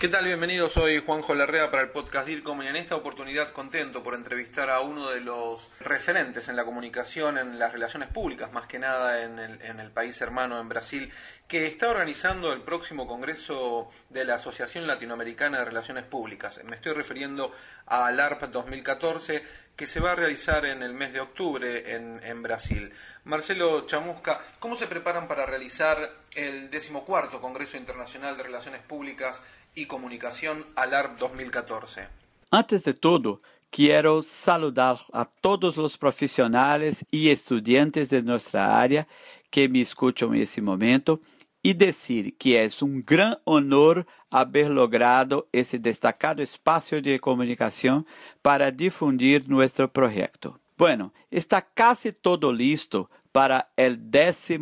¿Qué tal? Bienvenidos, soy Juanjo Larrea para el podcast DIRCOM y en esta oportunidad contento por entrevistar a uno de los referentes en la comunicación, en las relaciones públicas, más que nada en el, país hermano, en Brasil, que está organizando el próximo Congreso de la Asociación Latinoamericana de Relaciones Públicas. Me estoy refiriendo al ARP 2014, que se va a realizar en el mes de octubre en, en Brasil. Marcelo Chamusca, ¿cómo se preparan para realizar el decimocuarto Congreso Internacional de Relaciones Públicas y Comunicación ALARP 2014? Antes de todo, quiero saludar a todos los profesionales y estudiantes de nuestra área que me escuchan en este momento y decir que es un gran honor haber logrado ese destacado espacio de comunicación para difundir nuestro proyecto. Bueno, está casi todo listo para el 14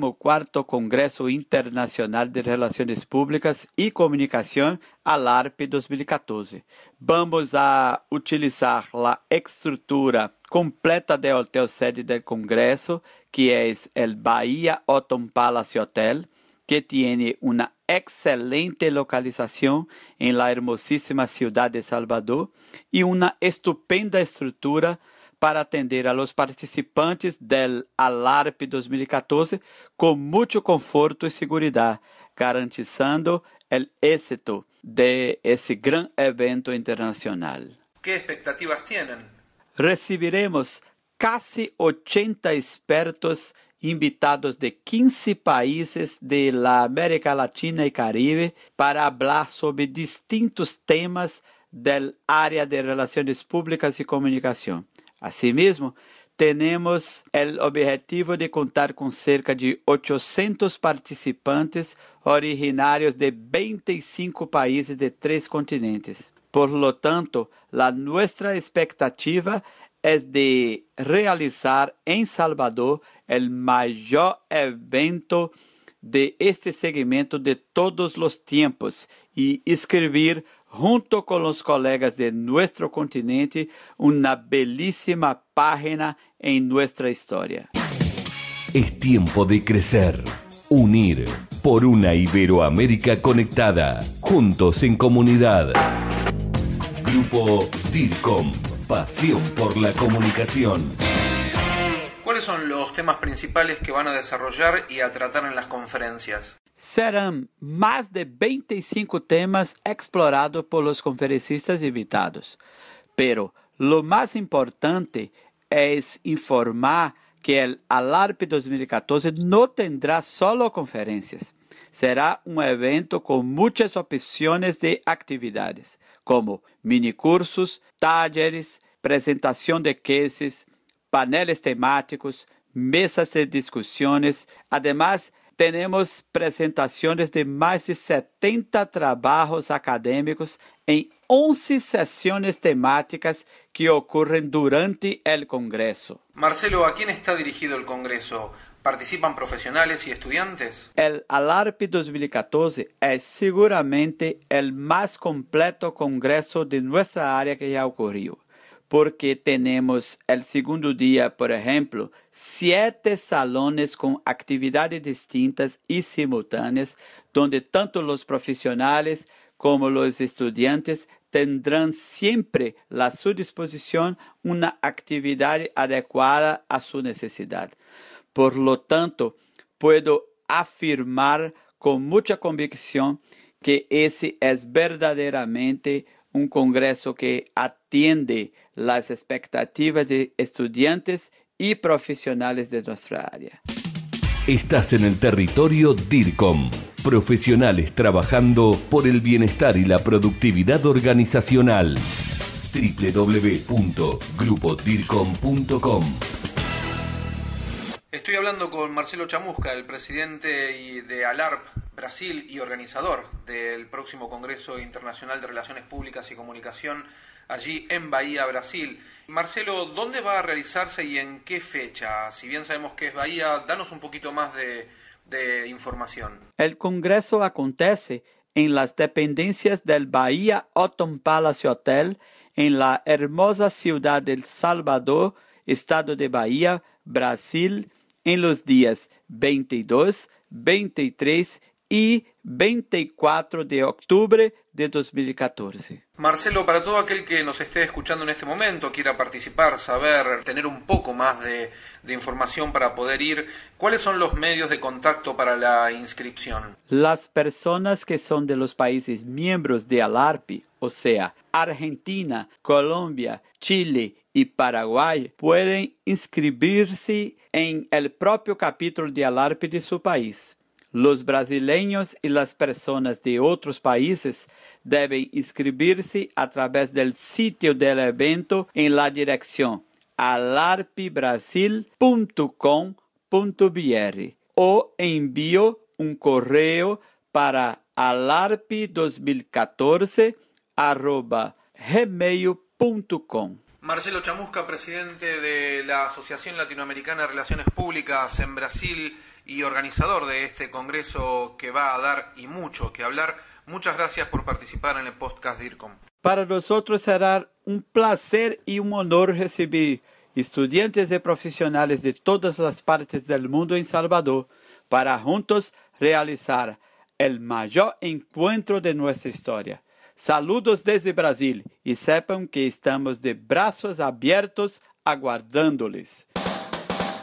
Congreso Internacional de Relaciones Públicas y Comunicación ALARP 2014. Vamos a utilizar la estructura completa del hotel sede del Congreso, que es el Bahía Autumn Palace Hotel, que tiene una excelente localización en la hermosísima ciudad de Salvador y una estupenda estructura para atender a los participantes del ALARP 2014 con mucho conforto y seguridad, garantizando el éxito de ese gran evento internacional. ¿Qué expectativas tienen? Recibiremos casi 80 expertos invitados de 15 países de la América Latina y Caribe para hablar sobre distintos temas del área de relaciones públicas y comunicación. Asimismo, tenemos el objetivo de contar con cerca de 800 participantes originarios de 25 países de tres continentes. Por lo tanto, la nuestra expectativa es de realizar en Salvador el mayor evento de este segmento de todos los tiempos y escribir junto con los colegas de nuestro continente una bellísima página en nuestra historia. Es tiempo de crecer, unir por una Iberoamérica conectada, juntos en comunidad. Grupo DIRCOM, pasión por la comunicación. ¿Cuáles son los temas principales que van a desarrollar y a tratar en las conferencias? Serão mais de 25 temas explorados por los conferencistas invitados. Pero lo más importante es informar que el ALARP 2014 no tendrá solo conferencias. Será um evento com muitas opções de atividades, como minicursos, talleres, apresentação de cases, paneles temáticos, mesas de discussões, además temos apresentações de mais de 70 trabalhos acadêmicos em 11 sessões temáticas que ocorrem durante o Congresso. Marcelo, ¿a quién está dirigido el Congreso? ¿Participan profesionales y estudiantes? El ALARP 2014 es seguramente el más completo congreso de nuestra área que ya ocurrió porque tenemos el segundo día, por ejemplo, siete salones con actividades distintas y simultáneas, donde tanto los profesionales como los estudiantes tendrán siempre a su disposición una actividad adecuada a su necesidad. Por lo tanto, puedo afirmar con mucha convicción que ese es verdaderamente un congreso que atiende las expectativas de estudiantes y profesionales de nuestra área. Estás en el territorio DIRCOM, profesionales trabajando por el bienestar y la productividad organizacional. www.grupodircom.com Estoy hablando con Marcelo Chamusca, el presidente de ALARP Brasil y organizador del próximo Congreso Internacional de Relaciones Públicas y Comunicación allí en Bahía, Brasil. Marcelo, ¿dónde va a realizarse y en qué fecha? Si bien sabemos que es Bahía, danos un poquito más de, de información. El Congreso acontece en las dependencias del Bahía Autumn Palace Hotel en la hermosa ciudad de El Salvador, estado de Bahía, Brasil, en los días 22, 23 y 24 de octubre de 2014. Marcelo, para todo aquel que nos esté escuchando en este momento, quiera participar, saber, tener un poco más de, de, información para poder ir, ¿cuáles son los medios de contacto para la inscripción? Las personas que son de los países miembros de ALARPI, o sea, Argentina, Colombia, Chile y Paraguay, pueden inscribirse en el propio capítulo de ALARPI de su país. Los brasileños y las personas de otros países deben inscribirse a través del sitio del evento en la dirección alarpibrasil.com.br o envío un correo para alarpi2014 gmail.com. Marcelo Chamusca, presidente de la Asociación Latinoamericana de Relaciones Públicas en Brasil y organizador de este congreso que va a dar y mucho que hablar. Muchas gracias por participar en el podcast DIRCOM. Para nosotros será un placer y un honor recibir estudiantes y profesionales de todas las partes del mundo en Salvador para juntos realizar el mayor encuentro de nuestra historia. Saludos desde Brasil y sepan que estamos de brazos abiertos aguardándoles.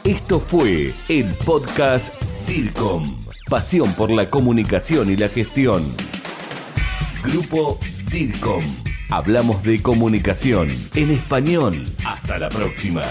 Esto fue el podcast DIRCOM, pasión por la comunicación y la gestión. Grupo DIRCOM. Hablamos de comunicación en español. Hasta la próxima.